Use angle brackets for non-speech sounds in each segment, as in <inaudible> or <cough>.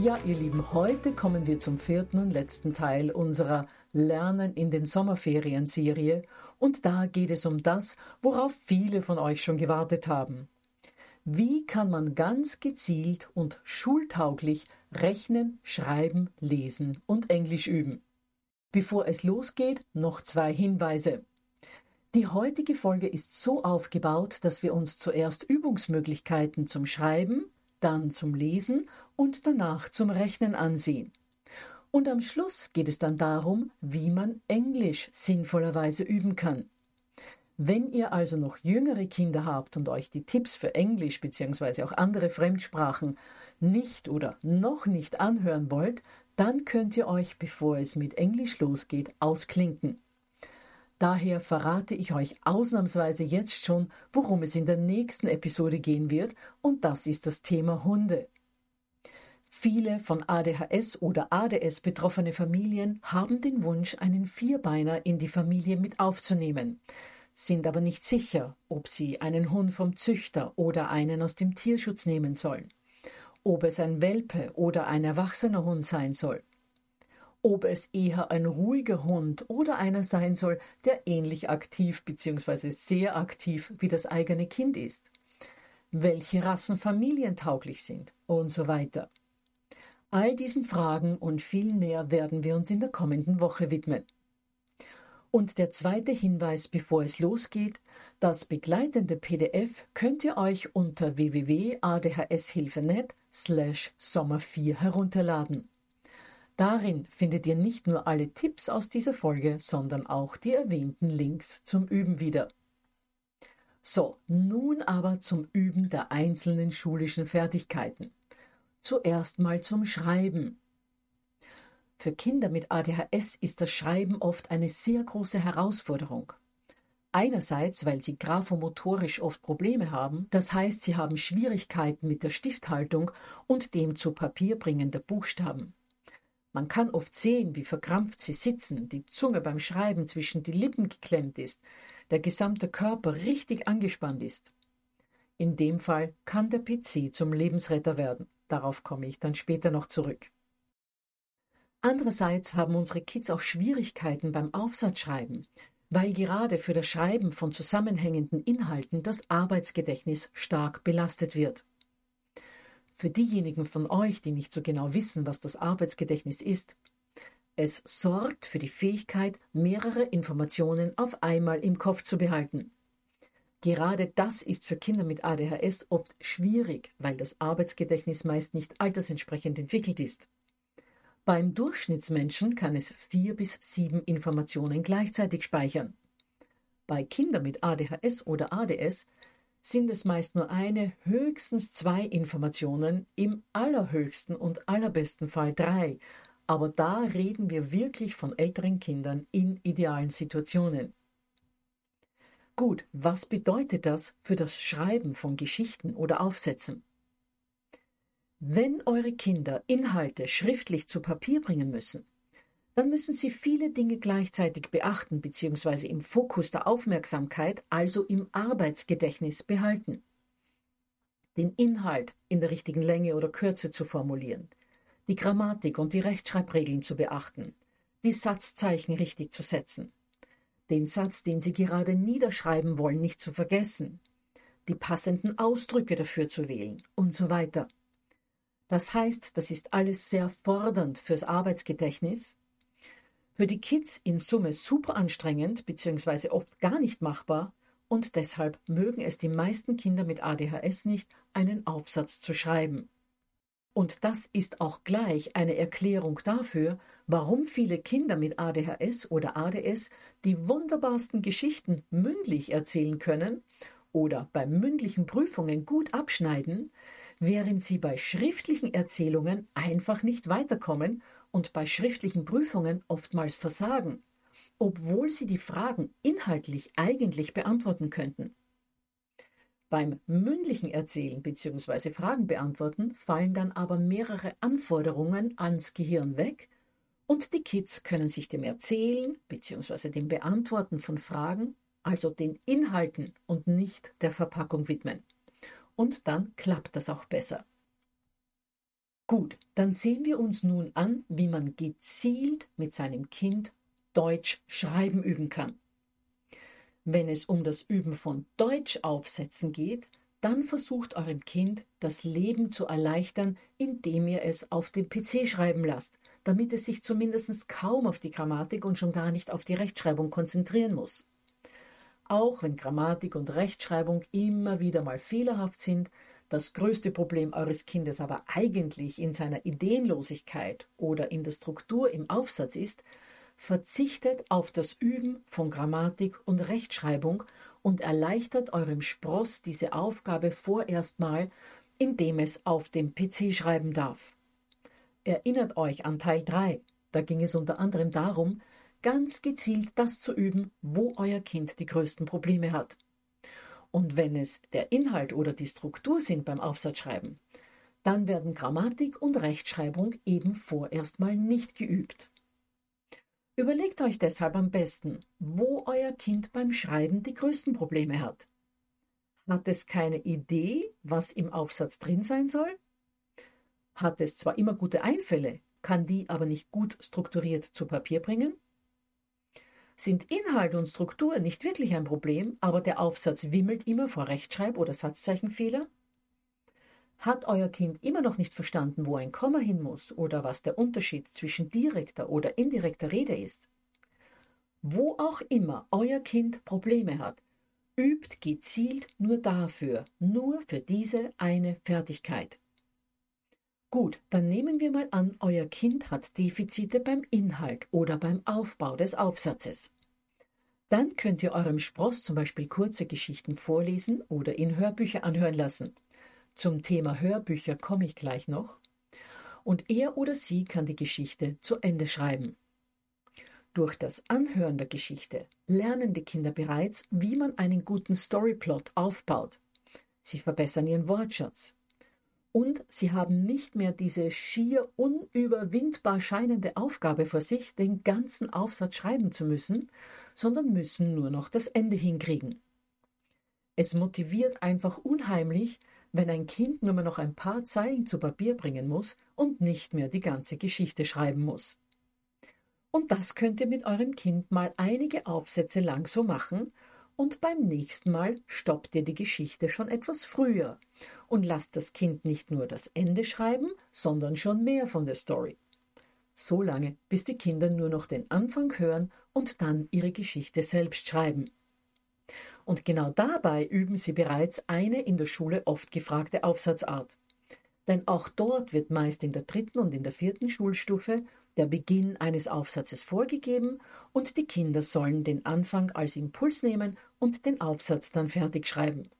Ja, ihr Lieben, heute kommen wir zum vierten und letzten Teil unserer Lernen in den Sommerferien-Serie und da geht es um das, worauf viele von euch schon gewartet haben. Wie kann man ganz gezielt und schultauglich rechnen, schreiben, lesen und Englisch üben? Bevor es losgeht, noch zwei Hinweise. Die heutige Folge ist so aufgebaut, dass wir uns zuerst Übungsmöglichkeiten zum Schreiben, dann zum Lesen und danach zum Rechnen ansehen. Und am Schluss geht es dann darum, wie man Englisch sinnvollerweise üben kann. Wenn ihr also noch jüngere Kinder habt und euch die Tipps für Englisch bzw. auch andere Fremdsprachen nicht oder noch nicht anhören wollt, dann könnt ihr euch, bevor es mit Englisch losgeht, ausklinken. Daher verrate ich euch ausnahmsweise jetzt schon, worum es in der nächsten Episode gehen wird, und das ist das Thema Hunde. Viele von ADHS oder ADS betroffene Familien haben den Wunsch, einen Vierbeiner in die Familie mit aufzunehmen, sind aber nicht sicher, ob sie einen Hund vom Züchter oder einen aus dem Tierschutz nehmen sollen, ob es ein Welpe oder ein erwachsener Hund sein soll ob es eher ein ruhiger Hund oder einer sein soll, der ähnlich aktiv bzw. sehr aktiv wie das eigene Kind ist, welche Rassen familientauglich sind und so weiter. All diesen Fragen und viel mehr werden wir uns in der kommenden Woche widmen. Und der zweite Hinweis, bevor es losgeht, das begleitende PDF könnt ihr euch unter www.adhshilfe.net slash Sommer 4 herunterladen. Darin findet ihr nicht nur alle Tipps aus dieser Folge, sondern auch die erwähnten Links zum Üben wieder. So, nun aber zum Üben der einzelnen schulischen Fertigkeiten. Zuerst mal zum Schreiben. Für Kinder mit ADHS ist das Schreiben oft eine sehr große Herausforderung. Einerseits, weil sie graphomotorisch oft Probleme haben, das heißt, sie haben Schwierigkeiten mit der Stifthaltung und dem zu Papier bringen der Buchstaben. Man kann oft sehen, wie verkrampft sie sitzen, die Zunge beim Schreiben zwischen die Lippen geklemmt ist, der gesamte Körper richtig angespannt ist. In dem Fall kann der PC zum Lebensretter werden. Darauf komme ich dann später noch zurück. Andererseits haben unsere Kids auch Schwierigkeiten beim Aufsatzschreiben, weil gerade für das Schreiben von zusammenhängenden Inhalten das Arbeitsgedächtnis stark belastet wird. Für diejenigen von euch, die nicht so genau wissen, was das Arbeitsgedächtnis ist, es sorgt für die Fähigkeit, mehrere Informationen auf einmal im Kopf zu behalten. Gerade das ist für Kinder mit ADHS oft schwierig, weil das Arbeitsgedächtnis meist nicht altersentsprechend entwickelt ist. Beim Durchschnittsmenschen kann es vier bis sieben Informationen gleichzeitig speichern. Bei Kindern mit ADHS oder ADS sind es meist nur eine, höchstens zwei Informationen, im allerhöchsten und allerbesten Fall drei, aber da reden wir wirklich von älteren Kindern in idealen Situationen. Gut, was bedeutet das für das Schreiben von Geschichten oder Aufsätzen? Wenn eure Kinder Inhalte schriftlich zu Papier bringen müssen, dann müssen sie viele Dinge gleichzeitig beachten bzw. im Fokus der Aufmerksamkeit, also im Arbeitsgedächtnis behalten. Den Inhalt in der richtigen Länge oder Kürze zu formulieren, die Grammatik und die Rechtschreibregeln zu beachten, die Satzzeichen richtig zu setzen, den Satz, den Sie gerade niederschreiben wollen, nicht zu vergessen, die passenden Ausdrücke dafür zu wählen und so weiter. Das heißt, das ist alles sehr fordernd fürs Arbeitsgedächtnis, für die Kids in Summe super anstrengend bzw. oft gar nicht machbar und deshalb mögen es die meisten Kinder mit ADHS nicht, einen Aufsatz zu schreiben. Und das ist auch gleich eine Erklärung dafür, warum viele Kinder mit ADHS oder ADS die wunderbarsten Geschichten mündlich erzählen können oder bei mündlichen Prüfungen gut abschneiden, während sie bei schriftlichen Erzählungen einfach nicht weiterkommen und bei schriftlichen Prüfungen oftmals versagen, obwohl sie die Fragen inhaltlich eigentlich beantworten könnten. Beim mündlichen Erzählen bzw. Fragen beantworten fallen dann aber mehrere Anforderungen ans Gehirn weg und die Kids können sich dem Erzählen bzw. dem Beantworten von Fragen, also den Inhalten und nicht der Verpackung widmen. Und dann klappt das auch besser. Gut, dann sehen wir uns nun an, wie man gezielt mit seinem Kind Deutsch schreiben üben kann. Wenn es um das Üben von Deutschaufsätzen geht, dann versucht eurem Kind das Leben zu erleichtern, indem ihr es auf dem PC schreiben lasst, damit es sich zumindest kaum auf die Grammatik und schon gar nicht auf die Rechtschreibung konzentrieren muss. Auch wenn Grammatik und Rechtschreibung immer wieder mal fehlerhaft sind, das größte Problem eures Kindes aber eigentlich in seiner Ideenlosigkeit oder in der Struktur im Aufsatz ist, verzichtet auf das Üben von Grammatik und Rechtschreibung und erleichtert eurem Spross diese Aufgabe vorerst mal, indem es auf dem PC schreiben darf. Erinnert euch an Teil 3, da ging es unter anderem darum, ganz gezielt das zu üben, wo euer Kind die größten Probleme hat. Und wenn es der Inhalt oder die Struktur sind beim Aufsatzschreiben, dann werden Grammatik und Rechtschreibung eben vorerst mal nicht geübt. Überlegt euch deshalb am besten, wo euer Kind beim Schreiben die größten Probleme hat. Hat es keine Idee, was im Aufsatz drin sein soll? Hat es zwar immer gute Einfälle, kann die aber nicht gut strukturiert zu Papier bringen? Sind Inhalt und Struktur nicht wirklich ein Problem, aber der Aufsatz wimmelt immer vor Rechtschreib- oder Satzzeichenfehler? Hat euer Kind immer noch nicht verstanden, wo ein Komma hin muss oder was der Unterschied zwischen direkter oder indirekter Rede ist? Wo auch immer euer Kind Probleme hat, übt gezielt nur dafür, nur für diese eine Fertigkeit. Gut, dann nehmen wir mal an, euer Kind hat Defizite beim Inhalt oder beim Aufbau des Aufsatzes. Dann könnt ihr eurem Spross zum Beispiel kurze Geschichten vorlesen oder in Hörbücher anhören lassen. Zum Thema Hörbücher komme ich gleich noch. Und er oder sie kann die Geschichte zu Ende schreiben. Durch das Anhören der Geschichte lernen die Kinder bereits, wie man einen guten Storyplot aufbaut. Sie verbessern ihren Wortschatz. Und sie haben nicht mehr diese schier unüberwindbar scheinende Aufgabe vor sich, den ganzen Aufsatz schreiben zu müssen, sondern müssen nur noch das Ende hinkriegen. Es motiviert einfach unheimlich, wenn ein Kind nur noch ein paar Zeilen zu Papier bringen muss und nicht mehr die ganze Geschichte schreiben muss. Und das könnt ihr mit eurem Kind mal einige Aufsätze lang so machen, und beim nächsten Mal stoppt ihr die Geschichte schon etwas früher und lasst das Kind nicht nur das Ende schreiben, sondern schon mehr von der Story. So lange, bis die Kinder nur noch den Anfang hören und dann ihre Geschichte selbst schreiben. Und genau dabei üben sie bereits eine in der Schule oft gefragte Aufsatzart. denn auch dort wird meist in der dritten und in der vierten Schulstufe der Beginn eines Aufsatzes vorgegeben und die Kinder sollen den Anfang als Impuls nehmen und den Aufsatz dann fertig schreiben.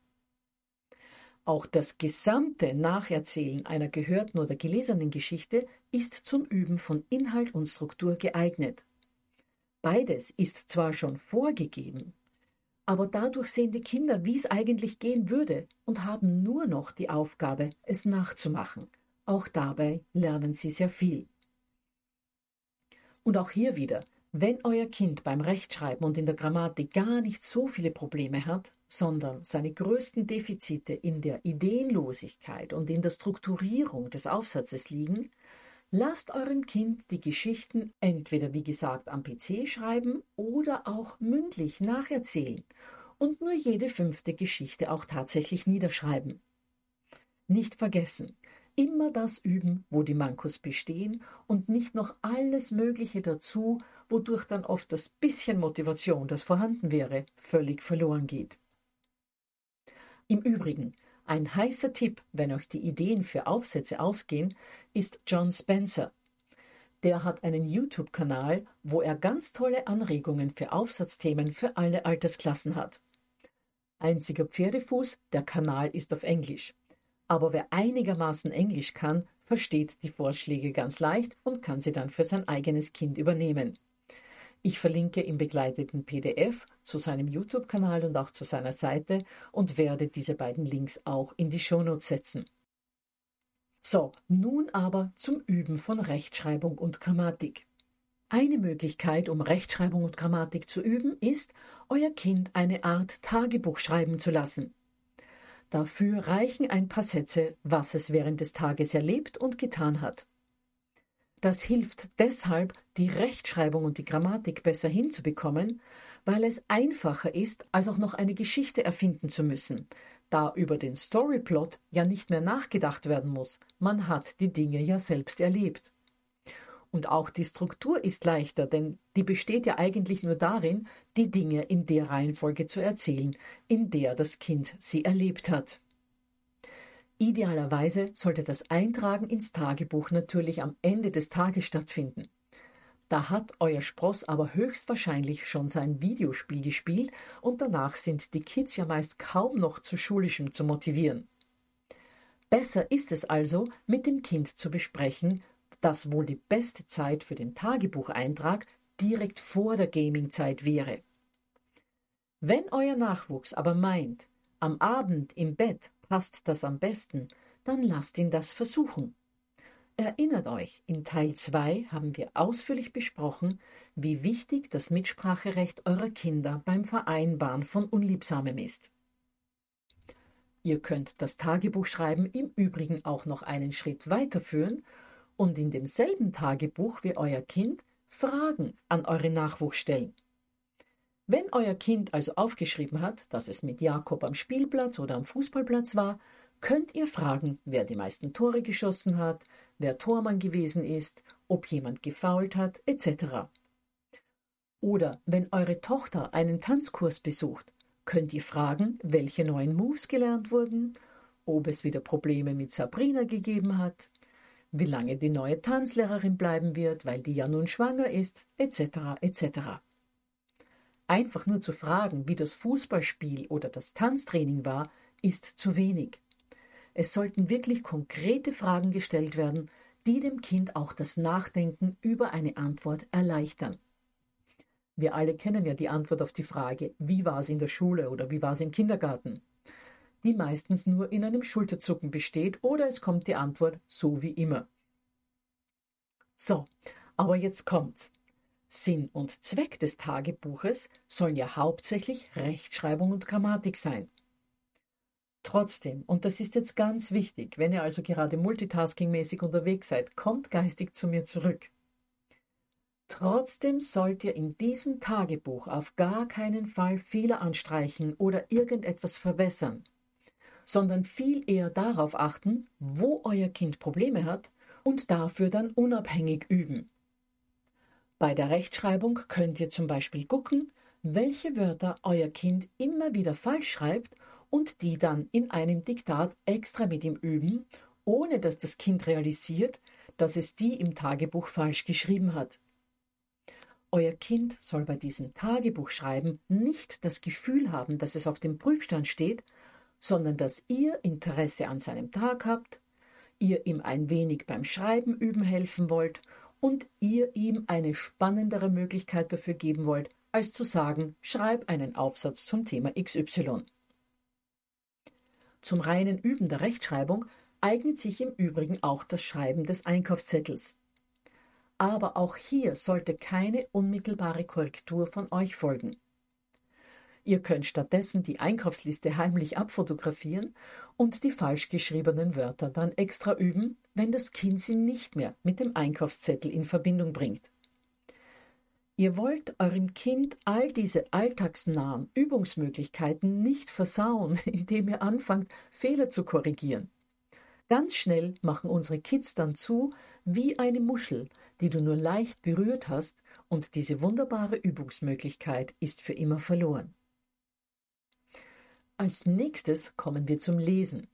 Auch das gesamte Nacherzählen einer gehörten oder gelesenen Geschichte ist zum Üben von Inhalt und Struktur geeignet. Beides ist zwar schon vorgegeben, aber dadurch sehen die Kinder, wie es eigentlich gehen würde und haben nur noch die Aufgabe, es nachzumachen. Auch dabei lernen sie sehr viel. Und auch hier wieder, wenn euer Kind beim Rechtschreiben und in der Grammatik gar nicht so viele Probleme hat, sondern seine größten Defizite in der Ideenlosigkeit und in der Strukturierung des Aufsatzes liegen, lasst eurem Kind die Geschichten entweder wie gesagt am PC schreiben oder auch mündlich nacherzählen und nur jede fünfte Geschichte auch tatsächlich niederschreiben. Nicht vergessen, immer das üben, wo die Mankos bestehen und nicht noch alles Mögliche dazu, wodurch dann oft das bisschen Motivation, das vorhanden wäre, völlig verloren geht. Im Übrigen, ein heißer Tipp, wenn euch die Ideen für Aufsätze ausgehen, ist John Spencer. Der hat einen YouTube-Kanal, wo er ganz tolle Anregungen für Aufsatzthemen für alle Altersklassen hat. Einziger Pferdefuß, der Kanal ist auf Englisch aber wer einigermaßen Englisch kann, versteht die Vorschläge ganz leicht und kann sie dann für sein eigenes Kind übernehmen. Ich verlinke im begleiteten PDF zu seinem YouTube-Kanal und auch zu seiner Seite und werde diese beiden Links auch in die Shownotes setzen. So, nun aber zum Üben von Rechtschreibung und Grammatik. Eine Möglichkeit, um Rechtschreibung und Grammatik zu üben, ist, euer Kind eine Art Tagebuch schreiben zu lassen. Dafür reichen ein paar Sätze, was es während des Tages erlebt und getan hat. Das hilft deshalb, die Rechtschreibung und die Grammatik besser hinzubekommen, weil es einfacher ist, als auch noch eine Geschichte erfinden zu müssen, da über den Storyplot ja nicht mehr nachgedacht werden muss, man hat die Dinge ja selbst erlebt. Und auch die Struktur ist leichter, denn die besteht ja eigentlich nur darin, die Dinge in der Reihenfolge zu erzählen, in der das Kind sie erlebt hat. Idealerweise sollte das Eintragen ins Tagebuch natürlich am Ende des Tages stattfinden. Da hat euer Spross aber höchstwahrscheinlich schon sein Videospiel gespielt und danach sind die Kids ja meist kaum noch zu schulischem zu motivieren. Besser ist es also, mit dem Kind zu besprechen, dass wohl die beste Zeit für den Tagebucheintrag direkt vor der Gaming-Zeit wäre. Wenn euer Nachwuchs aber meint, am Abend im Bett passt das am besten, dann lasst ihn das versuchen. Erinnert euch, in Teil 2 haben wir ausführlich besprochen, wie wichtig das Mitspracherecht eurer Kinder beim Vereinbaren von Unliebsamem ist. Ihr könnt das Tagebuchschreiben im Übrigen auch noch einen Schritt weiterführen und in demselben Tagebuch wie euer Kind Fragen an eure Nachwuchs stellen. Wenn euer Kind also aufgeschrieben hat, dass es mit Jakob am Spielplatz oder am Fußballplatz war, könnt ihr fragen, wer die meisten Tore geschossen hat, wer Tormann gewesen ist, ob jemand gefault hat, etc. Oder wenn eure Tochter einen Tanzkurs besucht, könnt ihr fragen, welche neuen Moves gelernt wurden, ob es wieder Probleme mit Sabrina gegeben hat, wie lange die neue Tanzlehrerin bleiben wird, weil die ja nun schwanger ist, etc. etc. Einfach nur zu fragen, wie das Fußballspiel oder das Tanztraining war, ist zu wenig. Es sollten wirklich konkrete Fragen gestellt werden, die dem Kind auch das Nachdenken über eine Antwort erleichtern. Wir alle kennen ja die Antwort auf die Frage, wie war es in der Schule oder wie war es im Kindergarten die meistens nur in einem Schulterzucken besteht oder es kommt die Antwort so wie immer. So, aber jetzt kommt's. Sinn und Zweck des Tagebuches sollen ja hauptsächlich Rechtschreibung und Grammatik sein. Trotzdem, und das ist jetzt ganz wichtig, wenn ihr also gerade multitaskingmäßig unterwegs seid, kommt geistig zu mir zurück. Trotzdem sollt ihr in diesem Tagebuch auf gar keinen Fall Fehler anstreichen oder irgendetwas verbessern sondern viel eher darauf achten, wo euer Kind Probleme hat und dafür dann unabhängig üben. Bei der Rechtschreibung könnt ihr zum Beispiel gucken, welche Wörter euer Kind immer wieder falsch schreibt und die dann in einem Diktat extra mit ihm üben ohne dass das Kind realisiert, dass es die im Tagebuch falsch geschrieben hat. Euer Kind soll bei diesem Tagebuchschreiben nicht das Gefühl haben, dass es auf dem Prüfstand steht, sondern dass ihr Interesse an seinem Tag habt, ihr ihm ein wenig beim Schreiben üben helfen wollt und ihr ihm eine spannendere Möglichkeit dafür geben wollt, als zu sagen, schreib einen Aufsatz zum Thema XY. Zum reinen Üben der Rechtschreibung eignet sich im Übrigen auch das Schreiben des Einkaufszettels. Aber auch hier sollte keine unmittelbare Korrektur von euch folgen. Ihr könnt stattdessen die Einkaufsliste heimlich abfotografieren und die falsch geschriebenen Wörter dann extra üben, wenn das Kind sie nicht mehr mit dem Einkaufszettel in Verbindung bringt. Ihr wollt eurem Kind all diese alltagsnahen Übungsmöglichkeiten nicht versauen, <laughs> indem ihr anfangt, Fehler zu korrigieren. Ganz schnell machen unsere Kids dann zu wie eine Muschel, die du nur leicht berührt hast, und diese wunderbare Übungsmöglichkeit ist für immer verloren. Als nächstes kommen wir zum Lesen.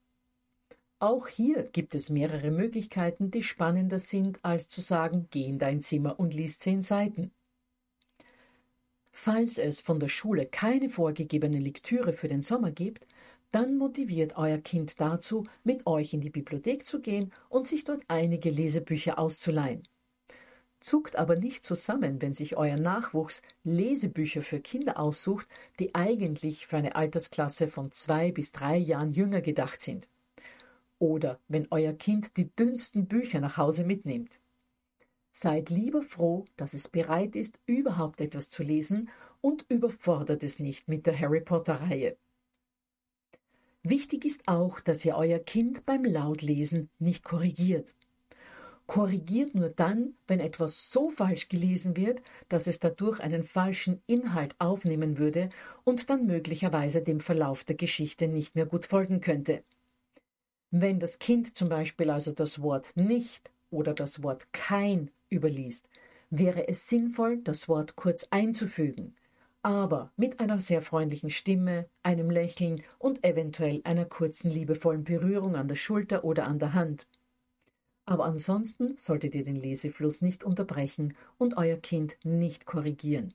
Auch hier gibt es mehrere Möglichkeiten, die spannender sind, als zu sagen, geh in dein Zimmer und lies zehn Seiten. Falls es von der Schule keine vorgegebene Lektüre für den Sommer gibt, dann motiviert euer Kind dazu, mit euch in die Bibliothek zu gehen und sich dort einige Lesebücher auszuleihen. Zuckt aber nicht zusammen, wenn sich euer Nachwuchs Lesebücher für Kinder aussucht, die eigentlich für eine Altersklasse von zwei bis drei Jahren jünger gedacht sind. Oder wenn euer Kind die dünnsten Bücher nach Hause mitnimmt. Seid lieber froh, dass es bereit ist, überhaupt etwas zu lesen und überfordert es nicht mit der Harry Potter-Reihe. Wichtig ist auch, dass ihr euer Kind beim Lautlesen nicht korrigiert. Korrigiert nur dann, wenn etwas so falsch gelesen wird, dass es dadurch einen falschen Inhalt aufnehmen würde und dann möglicherweise dem Verlauf der Geschichte nicht mehr gut folgen könnte. Wenn das Kind zum Beispiel also das Wort nicht oder das Wort kein überliest, wäre es sinnvoll, das Wort kurz einzufügen, aber mit einer sehr freundlichen Stimme, einem Lächeln und eventuell einer kurzen liebevollen Berührung an der Schulter oder an der Hand. Aber ansonsten solltet ihr den Lesefluss nicht unterbrechen und euer Kind nicht korrigieren.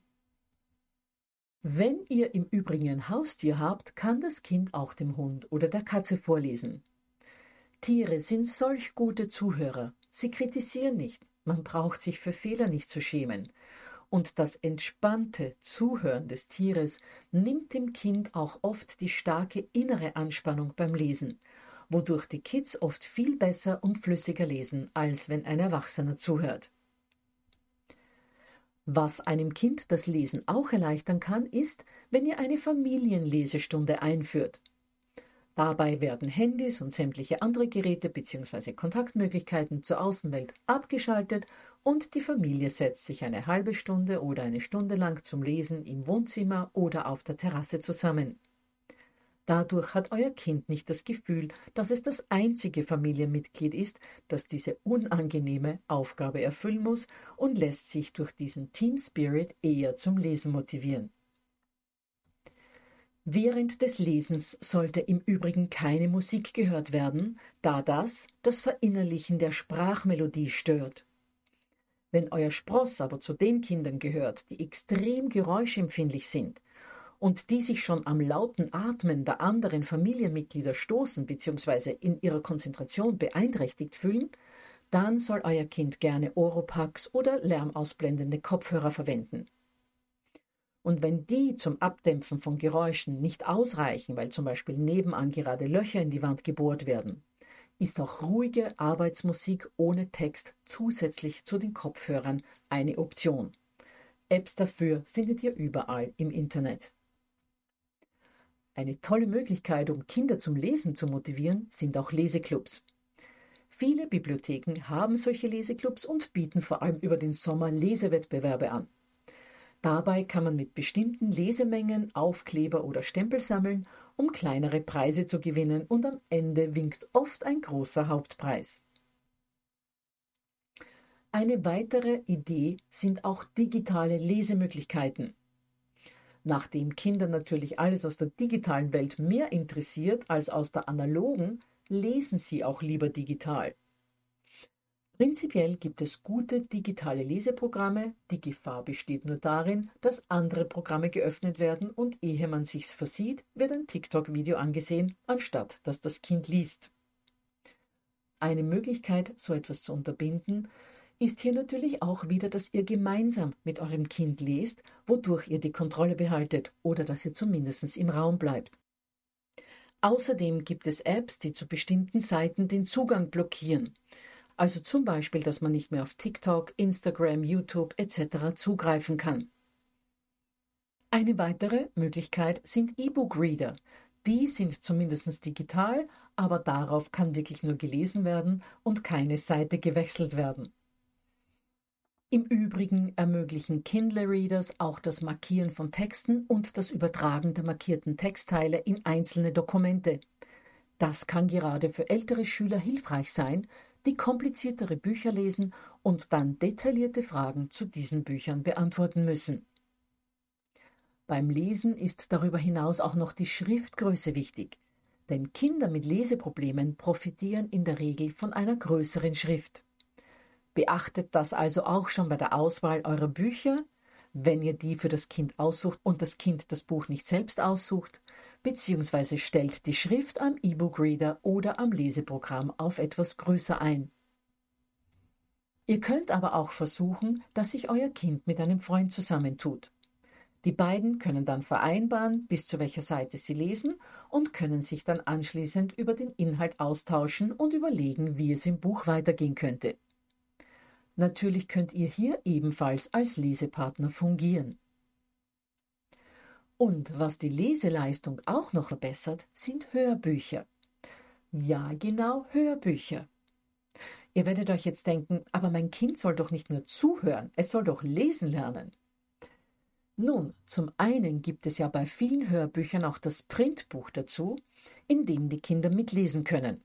Wenn ihr im Übrigen ein Haustier habt, kann das Kind auch dem Hund oder der Katze vorlesen. Tiere sind solch gute Zuhörer. Sie kritisieren nicht. Man braucht sich für Fehler nicht zu schämen. Und das entspannte Zuhören des Tieres nimmt dem Kind auch oft die starke innere Anspannung beim Lesen, wodurch die Kids oft viel besser und flüssiger lesen, als wenn ein Erwachsener zuhört. Was einem Kind das Lesen auch erleichtern kann, ist, wenn ihr eine Familienlesestunde einführt. Dabei werden Handys und sämtliche andere Geräte bzw. Kontaktmöglichkeiten zur Außenwelt abgeschaltet und die Familie setzt sich eine halbe Stunde oder eine Stunde lang zum Lesen im Wohnzimmer oder auf der Terrasse zusammen. Dadurch hat euer Kind nicht das Gefühl, dass es das einzige Familienmitglied ist, das diese unangenehme Aufgabe erfüllen muss und lässt sich durch diesen Team Spirit eher zum Lesen motivieren. Während des Lesens sollte im Übrigen keine Musik gehört werden, da das das Verinnerlichen der Sprachmelodie stört. Wenn euer Spross aber zu den Kindern gehört, die extrem geräuschempfindlich sind und die sich schon am lauten Atmen der anderen Familienmitglieder stoßen bzw. in ihrer Konzentration beeinträchtigt fühlen, dann soll euer Kind gerne Oropax oder lärmausblendende Kopfhörer verwenden. Und wenn die zum Abdämpfen von Geräuschen nicht ausreichen, weil zum Beispiel nebenan gerade Löcher in die Wand gebohrt werden, ist auch ruhige Arbeitsmusik ohne Text zusätzlich zu den Kopfhörern eine Option. Apps dafür findet ihr überall im Internet. Eine tolle Möglichkeit, um Kinder zum Lesen zu motivieren, sind auch Leseclubs. Viele Bibliotheken haben solche Leseclubs und bieten vor allem über den Sommer Lesewettbewerbe an. Dabei kann man mit bestimmten Lesemengen Aufkleber oder Stempel sammeln, um kleinere Preise zu gewinnen und am Ende winkt oft ein großer Hauptpreis. Eine weitere Idee sind auch digitale Lesemöglichkeiten. Nachdem Kinder natürlich alles aus der digitalen Welt mehr interessiert als aus der analogen, lesen Sie auch lieber digital. Prinzipiell gibt es gute digitale Leseprogramme. Die Gefahr besteht nur darin, dass andere Programme geöffnet werden und ehe man sich's versieht, wird ein TikTok-Video angesehen, anstatt dass das Kind liest. Eine Möglichkeit, so etwas zu unterbinden, ist hier natürlich auch wieder, dass ihr gemeinsam mit eurem Kind lest, wodurch ihr die Kontrolle behaltet oder dass ihr zumindest im Raum bleibt. Außerdem gibt es Apps, die zu bestimmten Seiten den Zugang blockieren. Also zum Beispiel, dass man nicht mehr auf TikTok, Instagram, YouTube etc. zugreifen kann. Eine weitere Möglichkeit sind E-Book-Reader. Die sind zumindest digital, aber darauf kann wirklich nur gelesen werden und keine Seite gewechselt werden. Im Übrigen ermöglichen Kindle-Readers auch das Markieren von Texten und das Übertragen der markierten Textteile in einzelne Dokumente. Das kann gerade für ältere Schüler hilfreich sein, die kompliziertere Bücher lesen und dann detaillierte Fragen zu diesen Büchern beantworten müssen. Beim Lesen ist darüber hinaus auch noch die Schriftgröße wichtig, denn Kinder mit Leseproblemen profitieren in der Regel von einer größeren Schrift. Beachtet das also auch schon bei der Auswahl eurer Bücher, wenn ihr die für das Kind aussucht und das Kind das Buch nicht selbst aussucht, beziehungsweise stellt die Schrift am E-Book-Reader oder am Leseprogramm auf etwas größer ein. Ihr könnt aber auch versuchen, dass sich euer Kind mit einem Freund zusammentut. Die beiden können dann vereinbaren, bis zu welcher Seite sie lesen und können sich dann anschließend über den Inhalt austauschen und überlegen, wie es im Buch weitergehen könnte. Natürlich könnt ihr hier ebenfalls als Lesepartner fungieren. Und was die Leseleistung auch noch verbessert, sind Hörbücher. Ja, genau, Hörbücher. Ihr werdet euch jetzt denken, aber mein Kind soll doch nicht nur zuhören, es soll doch lesen lernen. Nun, zum einen gibt es ja bei vielen Hörbüchern auch das Printbuch dazu, in dem die Kinder mitlesen können.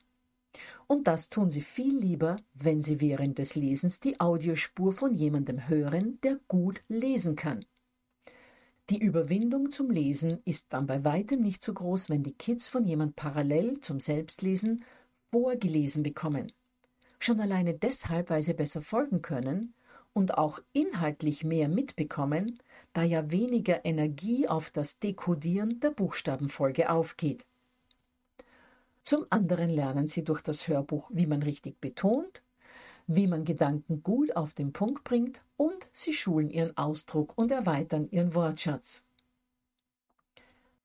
Und das tun sie viel lieber, wenn sie während des Lesens die Audiospur von jemandem hören, der gut lesen kann. Die Überwindung zum Lesen ist dann bei weitem nicht so groß, wenn die Kids von jemand parallel zum Selbstlesen vorgelesen bekommen. Schon alleine deshalb, weil sie besser folgen können und auch inhaltlich mehr mitbekommen, da ja weniger Energie auf das Dekodieren der Buchstabenfolge aufgeht. Zum anderen lernen sie durch das Hörbuch, wie man richtig betont, wie man Gedanken gut auf den Punkt bringt und sie schulen ihren Ausdruck und erweitern ihren Wortschatz.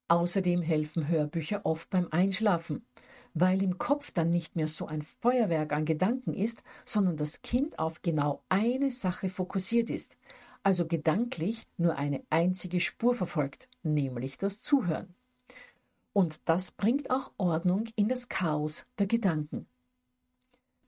Außerdem helfen Hörbücher oft beim Einschlafen, weil im Kopf dann nicht mehr so ein Feuerwerk an Gedanken ist, sondern das Kind auf genau eine Sache fokussiert ist, also gedanklich nur eine einzige Spur verfolgt, nämlich das Zuhören. Und das bringt auch Ordnung in das Chaos der Gedanken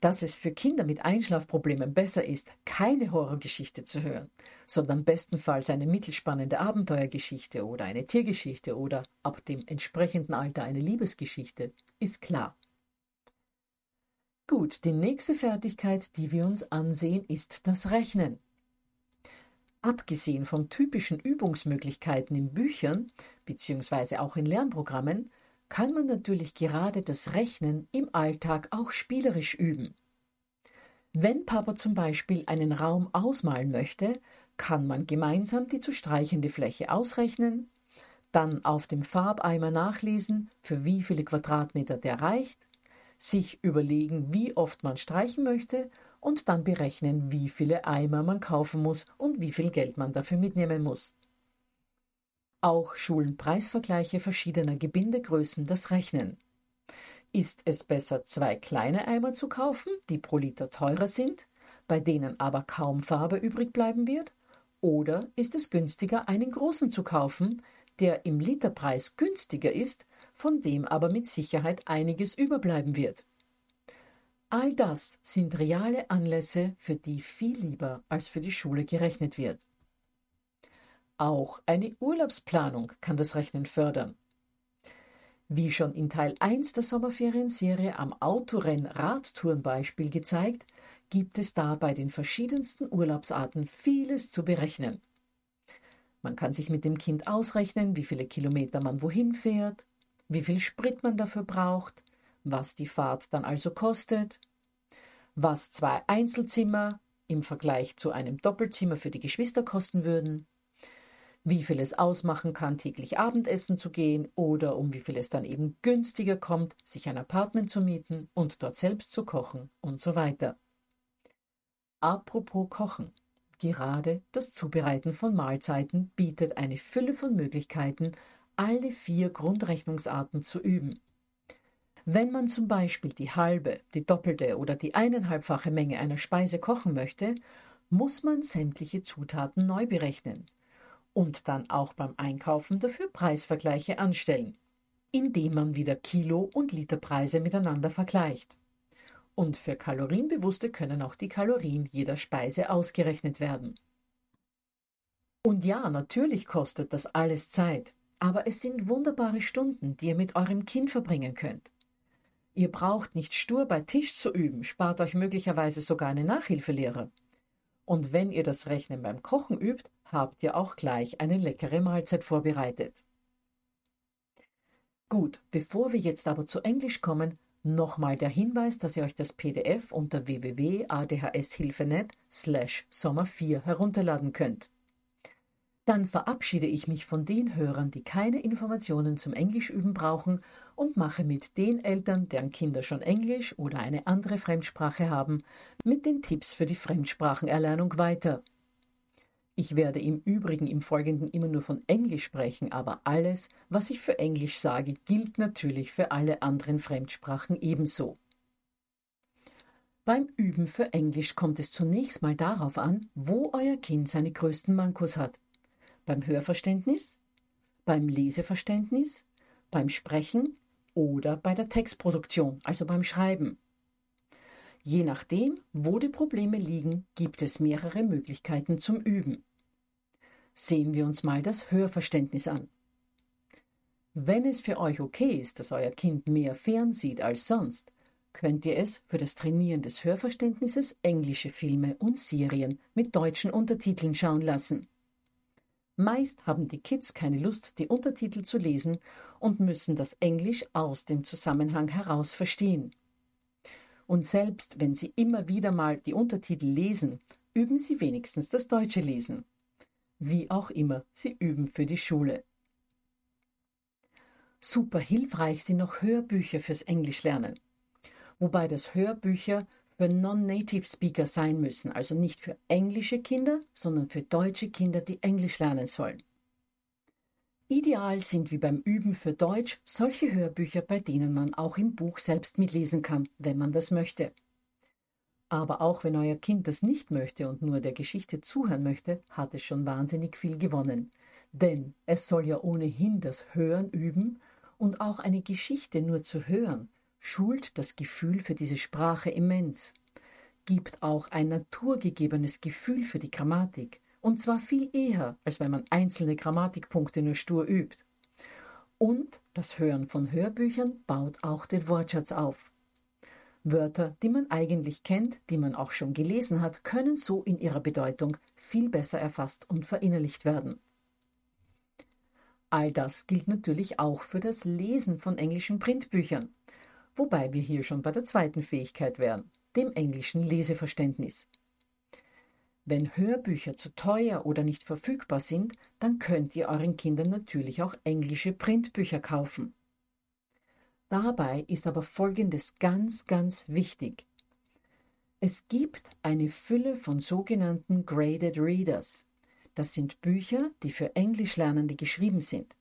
dass es für Kinder mit Einschlafproblemen besser ist, keine Horrorgeschichte zu hören, sondern bestenfalls eine mittelspannende Abenteuergeschichte oder eine Tiergeschichte oder ab dem entsprechenden Alter eine Liebesgeschichte, ist klar. Gut, die nächste Fertigkeit, die wir uns ansehen, ist das Rechnen. Abgesehen von typischen Übungsmöglichkeiten in Büchern bzw. auch in Lernprogrammen kann man natürlich gerade das Rechnen im Alltag auch spielerisch üben. Wenn Papa zum Beispiel einen Raum ausmalen möchte, kann man gemeinsam die zu streichende Fläche ausrechnen, dann auf dem Farbeimer nachlesen, für wie viele Quadratmeter der reicht, sich überlegen, wie oft man streichen möchte und dann berechnen, wie viele Eimer man kaufen muss und wie viel Geld man dafür mitnehmen muss. Auch schulen Preisvergleiche verschiedener Gebindegrößen das Rechnen. Ist es besser, zwei kleine Eimer zu kaufen, die pro Liter teurer sind, bei denen aber kaum Farbe übrig bleiben wird? Oder ist es günstiger, einen großen zu kaufen, der im Literpreis günstiger ist, von dem aber mit Sicherheit einiges überbleiben wird? All das sind reale Anlässe, für die viel lieber als für die Schule gerechnet wird. Auch eine Urlaubsplanung kann das Rechnen fördern. Wie schon in Teil 1 der Sommerferienserie am Autorenn-Radtourenbeispiel gezeigt, gibt es da bei den verschiedensten Urlaubsarten vieles zu berechnen. Man kann sich mit dem Kind ausrechnen, wie viele Kilometer man wohin fährt, wie viel Sprit man dafür braucht, was die Fahrt dann also kostet, was zwei Einzelzimmer im Vergleich zu einem Doppelzimmer für die Geschwister kosten würden, wie viel es ausmachen kann, täglich Abendessen zu gehen oder um wie viel es dann eben günstiger kommt, sich ein Apartment zu mieten und dort selbst zu kochen und so weiter. Apropos Kochen. Gerade das Zubereiten von Mahlzeiten bietet eine Fülle von Möglichkeiten, alle vier Grundrechnungsarten zu üben. Wenn man zum Beispiel die halbe, die doppelte oder die eineinhalbfache Menge einer Speise kochen möchte, muss man sämtliche Zutaten neu berechnen und dann auch beim Einkaufen dafür Preisvergleiche anstellen, indem man wieder Kilo- und Literpreise miteinander vergleicht. Und für Kalorienbewusste können auch die Kalorien jeder Speise ausgerechnet werden. Und ja, natürlich kostet das alles Zeit, aber es sind wunderbare Stunden, die ihr mit eurem Kind verbringen könnt. Ihr braucht nicht stur bei Tisch zu üben, spart euch möglicherweise sogar eine Nachhilfelehre. Und wenn ihr das Rechnen beim Kochen übt, habt ihr auch gleich eine leckere Mahlzeit vorbereitet. Gut, bevor wir jetzt aber zu Englisch kommen, nochmal der Hinweis, dass ihr euch das PDF unter www.adhshilfenet slash Sommer 4 herunterladen könnt. Dann verabschiede ich mich von den Hörern, die keine Informationen zum Englischüben brauchen und mache mit den Eltern, deren Kinder schon Englisch oder eine andere Fremdsprache haben, mit den Tipps für die Fremdsprachenerlernung weiter. Ich werde im Übrigen im Folgenden immer nur von Englisch sprechen, aber alles, was ich für Englisch sage, gilt natürlich für alle anderen Fremdsprachen ebenso. Beim Üben für Englisch kommt es zunächst mal darauf an, wo euer Kind seine größten Mankos hat beim Hörverständnis, beim Leseverständnis, beim Sprechen oder bei der Textproduktion, also beim Schreiben. Je nachdem, wo die Probleme liegen, gibt es mehrere Möglichkeiten zum Üben. Sehen wir uns mal das Hörverständnis an. Wenn es für euch okay ist, dass euer Kind mehr fernsieht als sonst, könnt ihr es für das Trainieren des Hörverständnisses englische Filme und Serien mit deutschen Untertiteln schauen lassen. Meist haben die Kids keine Lust, die Untertitel zu lesen und müssen das Englisch aus dem Zusammenhang heraus verstehen. Und selbst wenn sie immer wieder mal die Untertitel lesen, üben sie wenigstens das deutsche Lesen. Wie auch immer, sie üben für die Schule. Super hilfreich sind noch Hörbücher fürs Englischlernen. Wobei das Hörbücher für Non-Native Speaker sein müssen, also nicht für englische Kinder, sondern für deutsche Kinder, die Englisch lernen sollen. Ideal sind wie beim Üben für Deutsch solche Hörbücher, bei denen man auch im Buch selbst mitlesen kann, wenn man das möchte. Aber auch wenn euer Kind das nicht möchte und nur der Geschichte zuhören möchte, hat es schon wahnsinnig viel gewonnen. Denn es soll ja ohnehin das Hören üben und auch eine Geschichte nur zu hören schult das Gefühl für diese Sprache immens, gibt auch ein naturgegebenes Gefühl für die Grammatik, und zwar viel eher, als wenn man einzelne Grammatikpunkte nur stur übt. Und das Hören von Hörbüchern baut auch den Wortschatz auf. Wörter, die man eigentlich kennt, die man auch schon gelesen hat, können so in ihrer Bedeutung viel besser erfasst und verinnerlicht werden. All das gilt natürlich auch für das Lesen von englischen Printbüchern wobei wir hier schon bei der zweiten Fähigkeit wären, dem englischen Leseverständnis. Wenn Hörbücher zu teuer oder nicht verfügbar sind, dann könnt ihr euren Kindern natürlich auch englische Printbücher kaufen. Dabei ist aber Folgendes ganz, ganz wichtig. Es gibt eine Fülle von sogenannten Graded Readers. Das sind Bücher, die für Englischlernende geschrieben sind.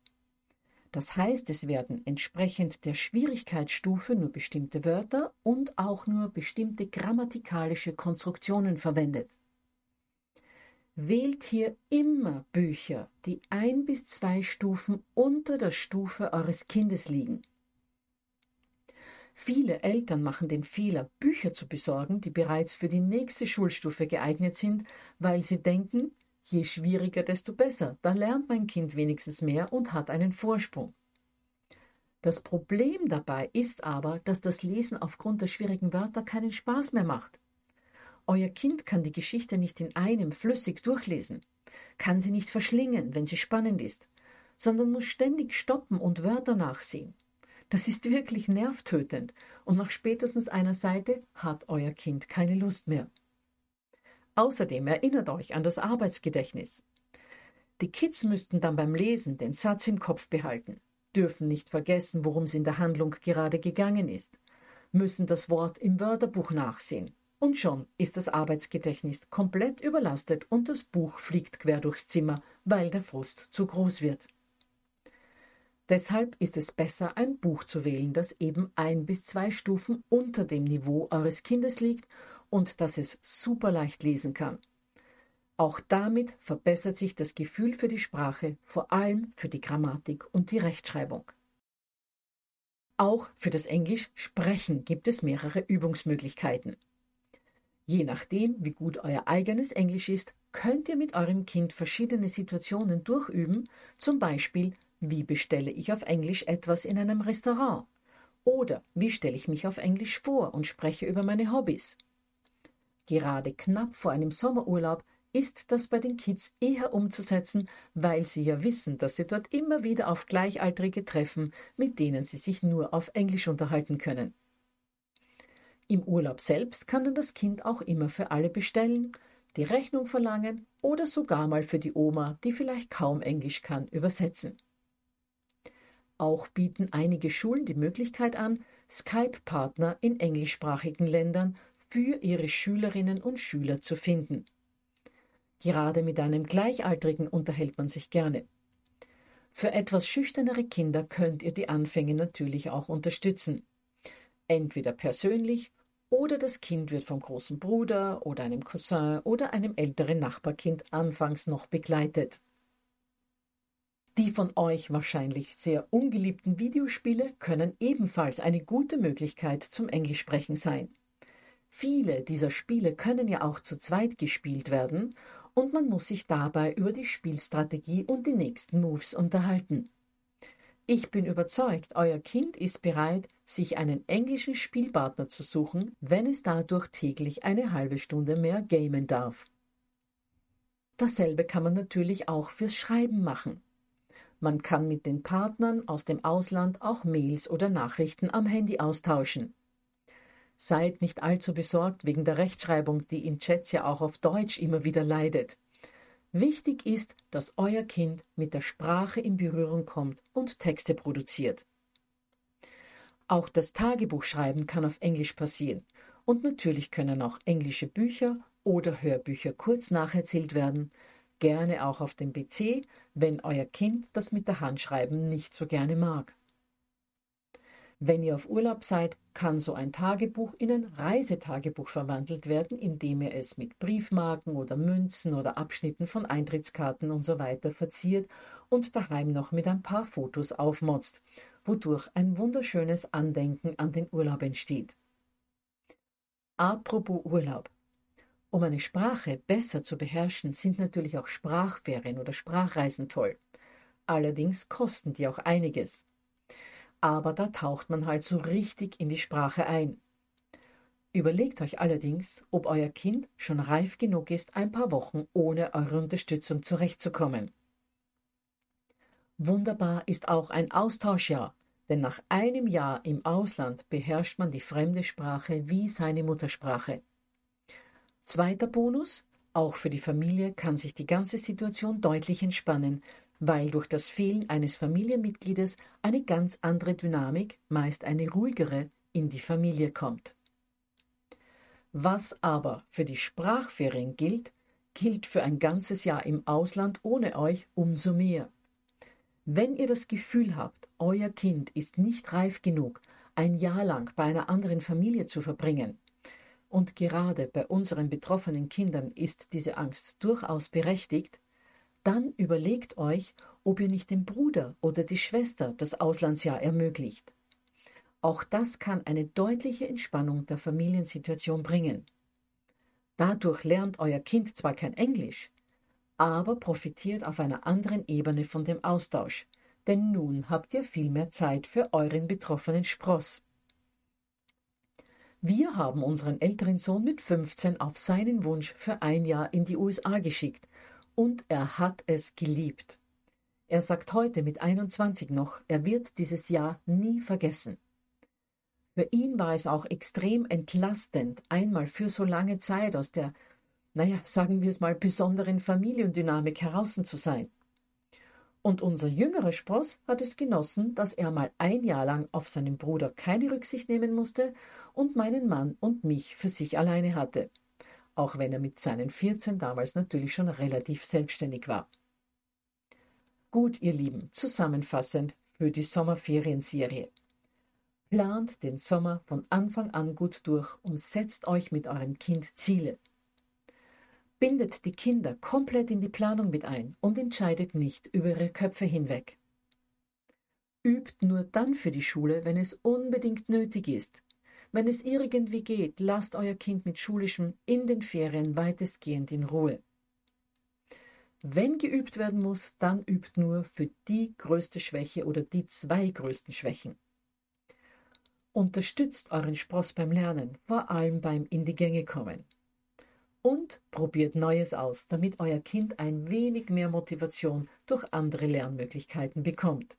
Das heißt, es werden entsprechend der Schwierigkeitsstufe nur bestimmte Wörter und auch nur bestimmte grammatikalische Konstruktionen verwendet. Wählt hier immer Bücher, die ein bis zwei Stufen unter der Stufe eures Kindes liegen. Viele Eltern machen den Fehler, Bücher zu besorgen, die bereits für die nächste Schulstufe geeignet sind, weil sie denken, Je schwieriger, desto besser. Da lernt mein Kind wenigstens mehr und hat einen Vorsprung. Das Problem dabei ist aber, dass das Lesen aufgrund der schwierigen Wörter keinen Spaß mehr macht. Euer Kind kann die Geschichte nicht in einem flüssig durchlesen, kann sie nicht verschlingen, wenn sie spannend ist, sondern muss ständig stoppen und Wörter nachsehen. Das ist wirklich nervtötend und nach spätestens einer Seite hat euer Kind keine Lust mehr. Außerdem erinnert euch an das Arbeitsgedächtnis. Die Kids müssten dann beim Lesen den Satz im Kopf behalten, dürfen nicht vergessen, worum es in der Handlung gerade gegangen ist, müssen das Wort im Wörterbuch nachsehen. Und schon ist das Arbeitsgedächtnis komplett überlastet und das Buch fliegt quer durchs Zimmer, weil der Frust zu groß wird. Deshalb ist es besser, ein Buch zu wählen, das eben ein bis zwei Stufen unter dem Niveau eures Kindes liegt und das es super leicht lesen kann. Auch damit verbessert sich das Gefühl für die Sprache, vor allem für die Grammatik und die Rechtschreibung. Auch für das Englisch sprechen gibt es mehrere Übungsmöglichkeiten. Je nachdem, wie gut euer eigenes Englisch ist, könnt ihr mit eurem Kind verschiedene Situationen durchüben, zum Beispiel, wie bestelle ich auf Englisch etwas in einem Restaurant? Oder wie stelle ich mich auf Englisch vor und spreche über meine Hobbys? Gerade knapp vor einem Sommerurlaub ist das bei den Kids eher umzusetzen, weil sie ja wissen, dass sie dort immer wieder auf Gleichaltrige treffen, mit denen sie sich nur auf Englisch unterhalten können. Im Urlaub selbst kann dann das Kind auch immer für alle bestellen, die Rechnung verlangen oder sogar mal für die Oma, die vielleicht kaum Englisch kann, übersetzen. Auch bieten einige Schulen die Möglichkeit an, Skype-Partner in englischsprachigen Ländern für ihre Schülerinnen und Schüler zu finden. Gerade mit einem Gleichaltrigen unterhält man sich gerne. Für etwas schüchternere Kinder könnt ihr die Anfänge natürlich auch unterstützen. Entweder persönlich oder das Kind wird vom großen Bruder oder einem Cousin oder einem älteren Nachbarkind anfangs noch begleitet. Die von euch wahrscheinlich sehr ungeliebten Videospiele können ebenfalls eine gute Möglichkeit zum Englischsprechen sein. Viele dieser Spiele können ja auch zu zweit gespielt werden und man muss sich dabei über die Spielstrategie und die nächsten Moves unterhalten. Ich bin überzeugt, euer Kind ist bereit, sich einen englischen Spielpartner zu suchen, wenn es dadurch täglich eine halbe Stunde mehr gamen darf. Dasselbe kann man natürlich auch fürs Schreiben machen. Man kann mit den Partnern aus dem Ausland auch Mails oder Nachrichten am Handy austauschen. Seid nicht allzu besorgt wegen der Rechtschreibung, die in Chats ja auch auf Deutsch immer wieder leidet. Wichtig ist, dass euer Kind mit der Sprache in Berührung kommt und Texte produziert. Auch das Tagebuchschreiben kann auf Englisch passieren und natürlich können auch englische Bücher oder Hörbücher kurz nacherzählt werden, gerne auch auf dem PC, wenn euer Kind das mit der Hand schreiben nicht so gerne mag. Wenn ihr auf Urlaub seid, kann so ein Tagebuch in ein Reisetagebuch verwandelt werden, indem ihr es mit Briefmarken oder Münzen oder Abschnitten von Eintrittskarten und so verziert und daheim noch mit ein paar Fotos aufmotzt, wodurch ein wunderschönes Andenken an den Urlaub entsteht. Apropos Urlaub. Um eine Sprache besser zu beherrschen, sind natürlich auch Sprachferien oder Sprachreisen toll. Allerdings kosten die auch einiges aber da taucht man halt so richtig in die Sprache ein. Überlegt euch allerdings, ob euer Kind schon reif genug ist, ein paar Wochen ohne eure Unterstützung zurechtzukommen. Wunderbar ist auch ein Austauschjahr, denn nach einem Jahr im Ausland beherrscht man die fremde Sprache wie seine Muttersprache. Zweiter Bonus, auch für die Familie kann sich die ganze Situation deutlich entspannen, weil durch das Fehlen eines Familienmitgliedes eine ganz andere Dynamik, meist eine ruhigere, in die Familie kommt. Was aber für die Sprachferien gilt, gilt für ein ganzes Jahr im Ausland ohne euch umso mehr. Wenn ihr das Gefühl habt, euer Kind ist nicht reif genug, ein Jahr lang bei einer anderen Familie zu verbringen, und gerade bei unseren betroffenen Kindern ist diese Angst durchaus berechtigt, dann überlegt euch, ob ihr nicht dem Bruder oder die Schwester das Auslandsjahr ermöglicht. Auch das kann eine deutliche Entspannung der Familiensituation bringen. Dadurch lernt euer Kind zwar kein Englisch, aber profitiert auf einer anderen Ebene von dem Austausch, denn nun habt ihr viel mehr Zeit für euren betroffenen Spross. Wir haben unseren älteren Sohn mit 15 auf seinen Wunsch für ein Jahr in die USA geschickt und er hat es geliebt. Er sagt heute mit 21 noch, er wird dieses Jahr nie vergessen. Für ihn war es auch extrem entlastend, einmal für so lange Zeit aus der, naja, sagen wir es mal, besonderen Familiendynamik heraus zu sein. Und unser jüngerer Spross hat es genossen, dass er mal ein Jahr lang auf seinen Bruder keine Rücksicht nehmen musste und meinen Mann und mich für sich alleine hatte, auch wenn er mit seinen 14 damals natürlich schon relativ selbstständig war. Gut, ihr Lieben, zusammenfassend für die Sommerferienserie. Plant den Sommer von Anfang an gut durch und setzt euch mit eurem Kind Ziele. Bindet die Kinder komplett in die Planung mit ein und entscheidet nicht über ihre Köpfe hinweg. Übt nur dann für die Schule, wenn es unbedingt nötig ist. Wenn es irgendwie geht, lasst euer Kind mit Schulischem in den Ferien weitestgehend in Ruhe. Wenn geübt werden muss, dann übt nur für die größte Schwäche oder die zwei größten Schwächen. Unterstützt euren Spross beim Lernen, vor allem beim In die Gänge kommen und probiert Neues aus, damit euer Kind ein wenig mehr Motivation durch andere Lernmöglichkeiten bekommt.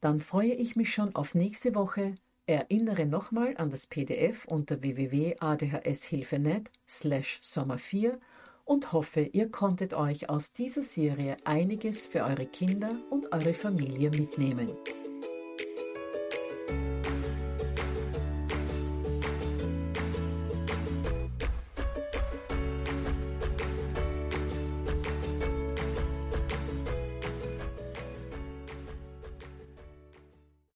Dann freue ich mich schon auf nächste Woche. Erinnere nochmal an das PDF unter www.adhshilfe.net slash Sommer 4 und hoffe, ihr konntet euch aus dieser Serie einiges für eure Kinder und eure Familie mitnehmen.